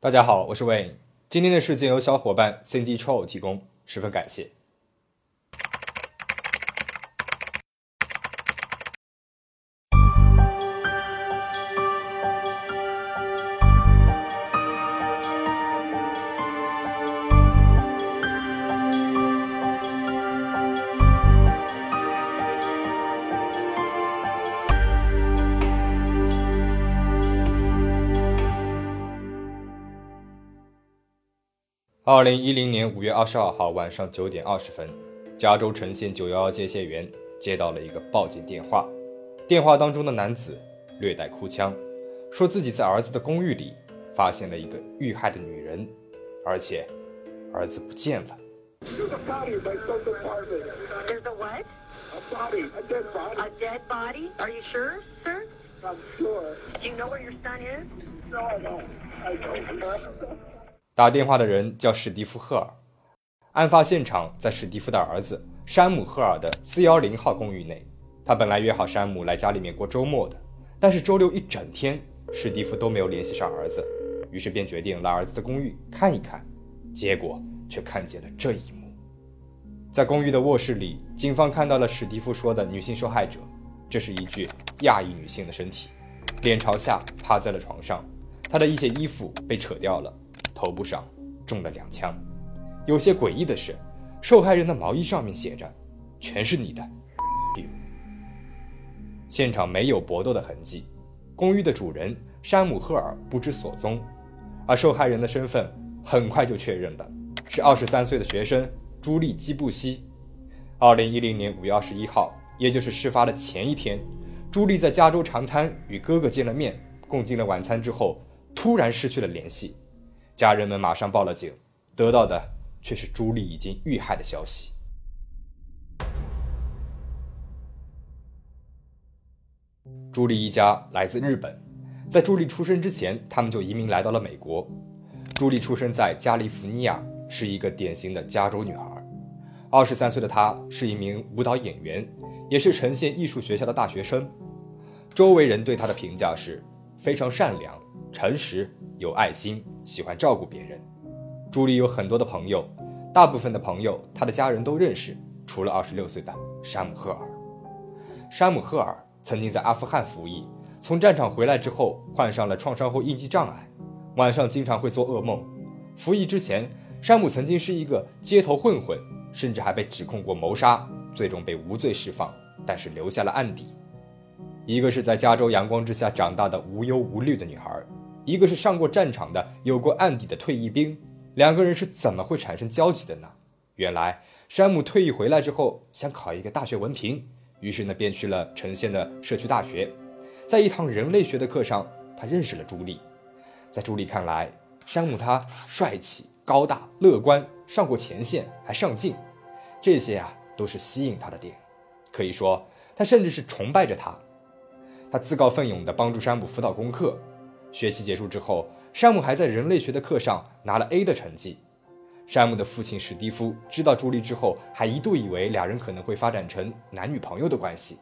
大家好，我是 Wayne。今天的事件由小伙伴 Cindy Troll 提供，十分感谢。二零一零年五月二十二号晚上九点二十分，加州城县九幺幺接线员接到了一个报警电话。电话当中的男子略带哭腔，说自己在儿子的公寓里发现了一个遇害的女人，而且儿子不见了。打电话的人叫史蒂夫·赫尔，案发现场在史蒂夫的儿子山姆·赫尔的410号公寓内。他本来约好山姆来家里面过周末的，但是周六一整天，史蒂夫都没有联系上儿子，于是便决定来儿子的公寓看一看。结果却看见了这一幕。在公寓的卧室里，警方看到了史蒂夫说的女性受害者，这是一具亚裔女性的身体，脸朝下趴在了床上，她的一些衣服被扯掉了。头部上中了两枪，有些诡异的是，受害人的毛衣上面写着“全是你的”。现场没有搏斗的痕迹，公寓的主人山姆·赫尔不知所踪，而受害人的身份很快就确认了，是二十三岁的学生朱莉·基布西。二零一零年五月二十一号，也就是事发的前一天，朱莉在加州长滩与哥哥见了面，共进了晚餐之后，突然失去了联系。家人们马上报了警，得到的却是朱莉已经遇害的消息。朱莉一家来自日本，在朱莉出生之前，他们就移民来到了美国。朱莉出生在加利福尼亚，是一个典型的加州女孩。二十三岁的她是一名舞蹈演员，也是城县艺术学校的大学生。周围人对她的评价是非常善良、诚实。有爱心，喜欢照顾别人。朱莉有很多的朋友，大部分的朋友她的家人都认识，除了二十六岁的山姆·赫尔。山姆·赫尔曾经在阿富汗服役，从战场回来之后患上了创伤后应激障碍，晚上经常会做噩梦。服役之前，山姆曾经是一个街头混混，甚至还被指控过谋杀，最终被无罪释放，但是留下了案底。一个是在加州阳光之下长大的无忧无虑的女孩。一个是上过战场的、有过案底的退役兵，两个人是怎么会产生交集的呢？原来山姆退役回来之后想考一个大学文凭，于是呢便去了城县的社区大学，在一堂人类学的课上，他认识了朱莉。在朱莉看来，山姆他帅气、高大、乐观，上过前线还上进，这些啊都是吸引他的点。可以说，他甚至是崇拜着他。他自告奋勇地帮助山姆辅导功课。学期结束之后，山姆还在人类学的课上拿了 A 的成绩。山姆的父亲史蒂夫知道朱莉之后，还一度以为俩人可能会发展成男女朋友的关系。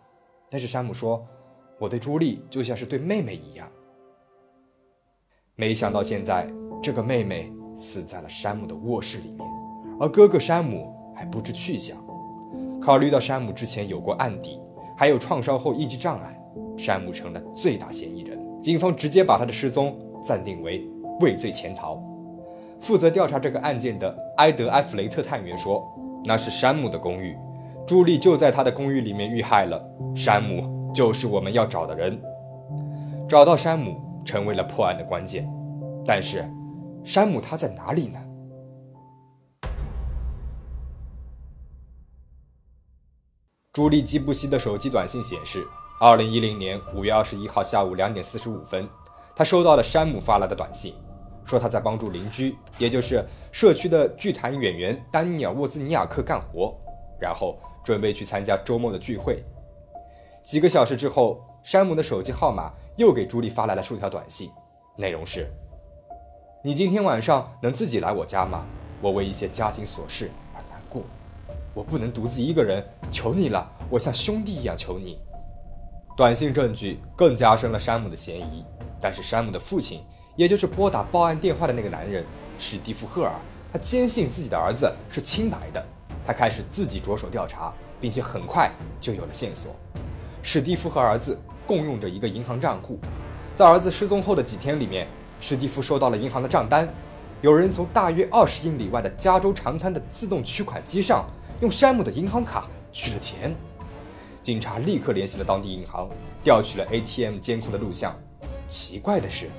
但是山姆说：“我对朱莉就像是对妹妹一样。”没想到现在这个妹妹死在了山姆的卧室里面，而哥哥山姆还不知去向。考虑到山姆之前有过案底，还有创伤后应激障碍，山姆成了最大嫌疑人。警方直接把他的失踪暂定为畏罪潜逃。负责调查这个案件的埃德·埃弗雷特探员说：“那是山姆的公寓，朱莉就在他的公寓里面遇害了。山姆就是我们要找的人，找到山姆成为了破案的关键。但是，山姆他在哪里呢？”朱莉·基布西的手机短信显示。二零一零年五月二十一号下午两点四十五分，他收到了山姆发来的短信，说他在帮助邻居，也就是社区的剧团演员丹尼尔·沃兹尼亚克干活，然后准备去参加周末的聚会。几个小时之后，山姆的手机号码又给朱莉发来了数条短信，内容是：“你今天晚上能自己来我家吗？我为一些家庭琐事而难过，我不能独自一个人，求你了，我像兄弟一样求你。”短信证据更加深了山姆的嫌疑，但是山姆的父亲也就是拨打报案电话的那个男人史蒂夫·赫尔，他坚信自己的儿子是清白的。他开始自己着手调查，并且很快就有了线索。史蒂夫和儿子共用着一个银行账户，在儿子失踪后的几天里面，史蒂夫收到了银行的账单，有人从大约二十英里外的加州长滩的自动取款机上用山姆的银行卡取了钱。警察立刻联系了当地银行，调取了 ATM 监控的录像。奇怪的是，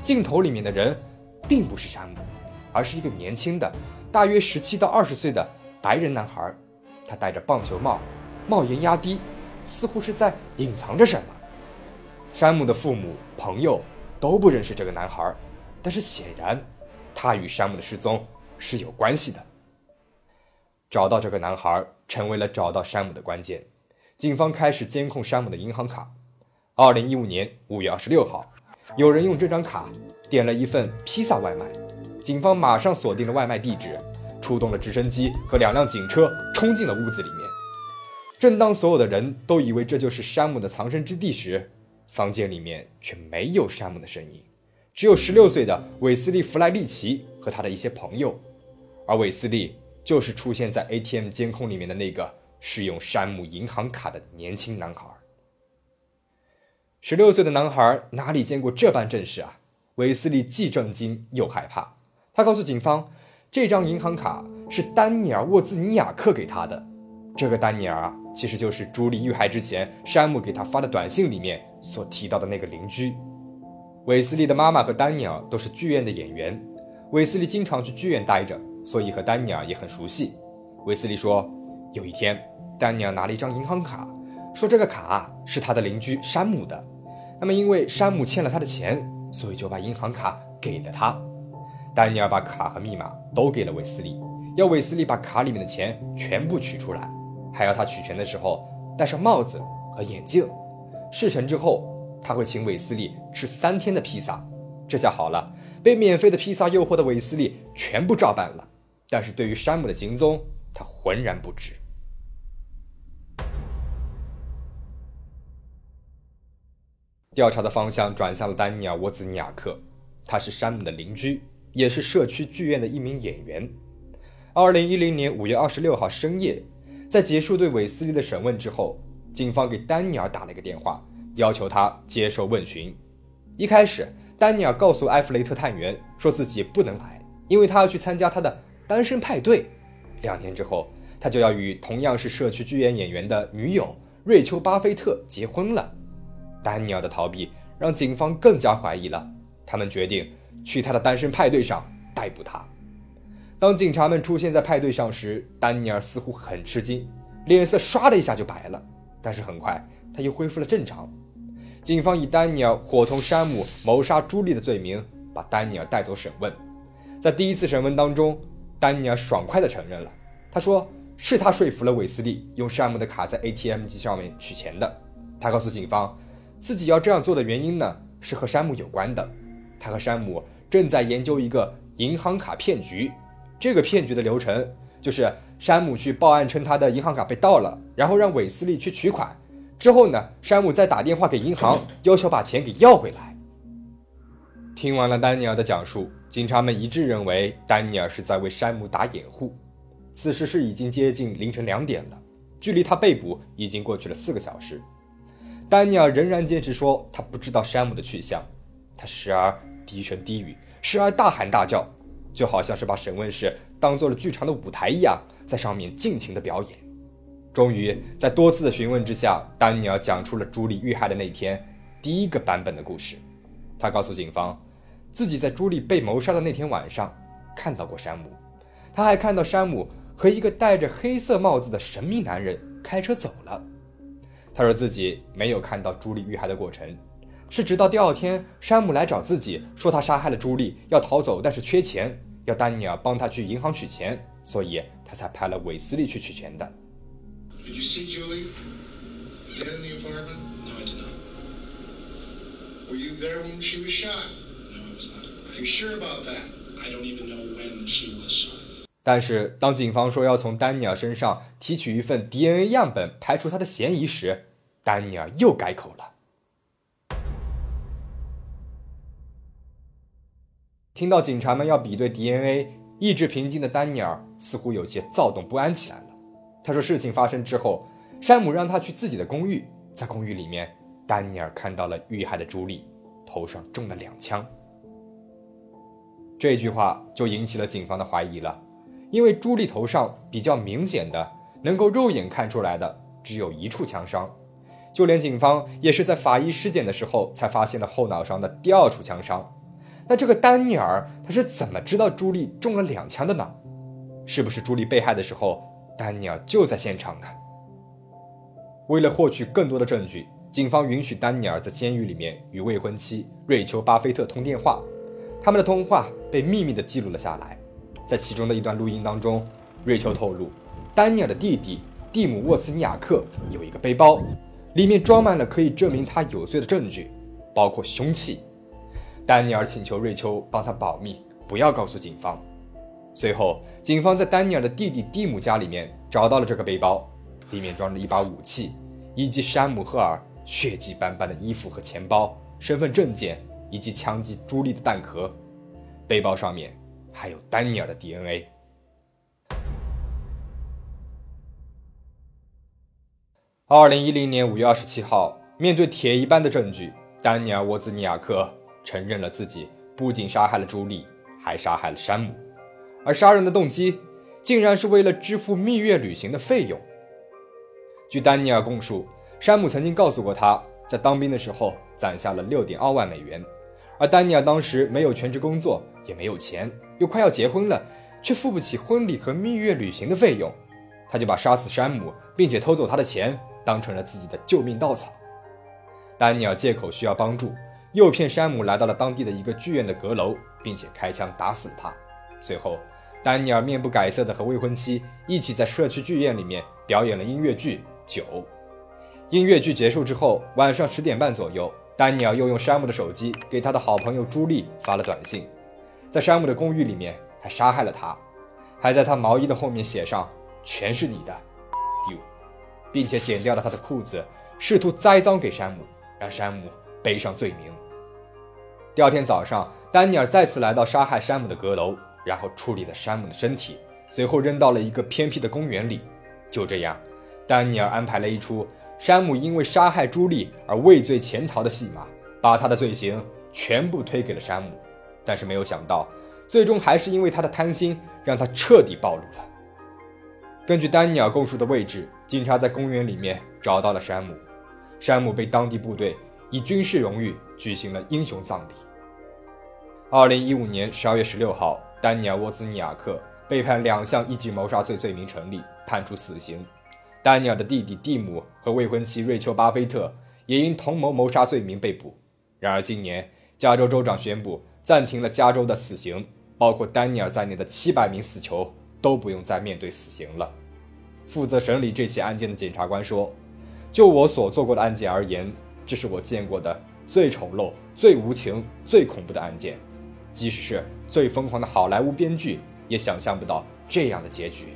镜头里面的人并不是山姆，而是一个年轻的，大约十七到二十岁的。白人男孩，他戴着棒球帽，帽檐压低，似乎是在隐藏着什么。山姆的父母、朋友都不认识这个男孩，但是显然，他与山姆的失踪是有关系的。找到这个男孩成为了找到山姆的关键。警方开始监控山姆的银行卡。二零一五年五月二十六号，有人用这张卡点了一份披萨外卖，警方马上锁定了外卖地址。出动了直升机和两辆警车，冲进了屋子里面。正当所有的人都以为这就是山姆的藏身之地时，房间里面却没有山姆的身影，只有十六岁的韦斯利·弗莱利奇和他的一些朋友。而韦斯利就是出现在 ATM 监控里面的那个使用山姆银行卡的年轻男孩。十六岁的男孩哪里见过这般阵势啊？韦斯利既震惊又害怕。他告诉警方。这张银行卡是丹尼尔·沃兹尼亚克给他的。这个丹尼尔啊，其实就是朱莉遇害之前山姆给他发的短信里面所提到的那个邻居。韦斯利的妈妈和丹尼尔都是剧院的演员，韦斯利经常去剧院待着，所以和丹尼尔也很熟悉。韦斯利说，有一天，丹尼尔拿了一张银行卡，说这个卡是他的邻居山姆的。那么因为山姆欠了他的钱，所以就把银行卡给了他。丹尼尔把卡和密码都给了韦斯利，要韦斯利把卡里面的钱全部取出来，还要他取钱的时候戴上帽子和眼镜。事成之后，他会请韦斯利吃三天的披萨。这下好了，被免费的披萨诱惑的韦斯利全部照办了。但是对于山姆的行踪，他浑然不知。调查的方向转向了丹尼尔·沃兹尼亚克，他是山姆的邻居。也是社区剧院的一名演员。二零一零年五月二十六号深夜，在结束对韦斯利的审问之后，警方给丹尼尔打了一个电话，要求他接受问询。一开始，丹尼尔告诉埃弗雷特探员说自己不能来，因为他要去参加他的单身派对。两年之后，他就要与同样是社区剧院演员的女友瑞秋·巴菲特结婚了。丹尼尔的逃避让警方更加怀疑了，他们决定。去他的单身派对上逮捕他。当警察们出现在派对上时，丹尼尔似乎很吃惊，脸色唰的一下就白了。但是很快他又恢复了正常。警方以丹尼尔伙同山姆谋杀朱莉的罪名把丹尼尔带走审问。在第一次审问当中，丹尼尔爽快地承认了，他说是他说服了韦斯利用山姆的卡在 ATM 机上面取钱的。他告诉警方，自己要这样做的原因呢，是和山姆有关的。他和山姆正在研究一个银行卡骗局，这个骗局的流程就是山姆去报案称他的银行卡被盗了，然后让韦斯利去取款，之后呢，山姆再打电话给银行要求把钱给要回来。听完了丹尼尔的讲述，警察们一致认为丹尼尔是在为山姆打掩护。此时是已经接近凌晨两点了，距离他被捕已经过去了四个小时，丹尼尔仍然坚持说他不知道山姆的去向，他时而。低声低语，时而大喊大叫，就好像是把审问室当做了剧场的舞台一样，在上面尽情的表演。终于，在多次的询问之下，丹尼尔讲出了朱莉遇害的那天第一个版本的故事。他告诉警方，自己在朱莉被谋杀的那天晚上看到过山姆，他还看到山姆和一个戴着黑色帽子的神秘男人开车走了。他说自己没有看到朱莉遇害的过程。是直到第二天，山姆来找自己，说他杀害了朱莉，要逃走，但是缺钱，要丹尼尔帮他去银行取钱，所以他才派了韦斯利去取钱的。Did you see Julie? In the apartment? No, I did not. Were you there when she was shot? No, I was not. Are you sure about that? I don't even know when she was shot. 但是当警方说要从丹尼尔身上提取一份 DNA 样本，排除他的嫌疑时，丹尼尔又改口了。听到警察们要比对 DNA，意志平静的丹尼尔似乎有些躁动不安起来了。他说：“事情发生之后，山姆让他去自己的公寓，在公寓里面，丹尼尔看到了遇害的朱莉头上中了两枪。”这句话就引起了警方的怀疑了，因为朱莉头上比较明显的、能够肉眼看出来的只有一处枪伤，就连警方也是在法医尸检的时候才发现了后脑勺的第二处枪伤。那这个丹尼尔他是怎么知道朱莉中了两枪的呢？是不是朱莉被害的时候，丹尼尔就在现场呢？为了获取更多的证据，警方允许丹尼尔在监狱里面与未婚妻瑞秋·巴菲特通电话，他们的通话被秘密的记录了下来。在其中的一段录音当中，瑞秋透露，丹尼尔的弟弟蒂姆·沃兹尼亚克有一个背包，里面装满了可以证明他有罪的证据，包括凶器。丹尼尔请求瑞秋帮他保密，不要告诉警方。随后，警方在丹尼尔的弟弟蒂姆家里面找到了这个背包，里面装着一把武器，以及山姆·赫尔血迹斑斑的衣服和钱包、身份证件以及枪击朱莉的弹壳。背包上面还有丹尼尔的 DNA。二零一零年五月二十七号，面对铁一般的证据，丹尼尔·沃兹尼亚克。承认了自己不仅杀害了朱莉，还杀害了山姆，而杀人的动机竟然是为了支付蜜月旅行的费用。据丹尼尔供述，山姆曾经告诉过他，在当兵的时候攒下了六点二万美元，而丹尼尔当时没有全职工作，也没有钱，又快要结婚了，却付不起婚礼和蜜月旅行的费用，他就把杀死山姆并且偷走他的钱当成了自己的救命稻草。丹尼尔借口需要帮助。诱骗山姆来到了当地的一个剧院的阁楼，并且开枪打死了他。随后，丹尼尔面不改色的和未婚妻一起在社区剧院里面表演了音乐剧《酒》。音乐剧结束之后，晚上十点半左右，丹尼尔又用山姆的手机给他的好朋友朱莉发了短信，在山姆的公寓里面还杀害了他，还在他毛衣的后面写上“全是你的”，并且剪掉了他的裤子，试图栽赃给山姆，让山姆背上罪名。第二天早上，丹尼尔再次来到杀害山姆的阁楼，然后处理了山姆的身体，随后扔到了一个偏僻的公园里。就这样，丹尼尔安排了一出山姆因为杀害朱莉而畏罪潜逃的戏码，把他的罪行全部推给了山姆。但是没有想到，最终还是因为他的贪心，让他彻底暴露了。根据丹尼尔供述的位置，警察在公园里面找到了山姆。山姆被当地部队以军事荣誉。举行了英雄葬礼。二零一五年十二月十六号，丹尼尔·沃兹尼亚克被判两项一级谋杀罪罪名成立，判处死刑。丹尼尔的弟弟蒂姆和未婚妻瑞秋·巴菲特也因同谋谋杀罪名被捕。然而，今年加州州长宣布暂停了加州的死刑，包括丹尼尔在内的七百名死囚都不用再面对死刑了。负责审理这起案件的检察官说：“就我所做过的案件而言，这是我见过的。”最丑陋、最无情、最恐怖的案件，即使是最疯狂的好莱坞编剧也想象不到这样的结局。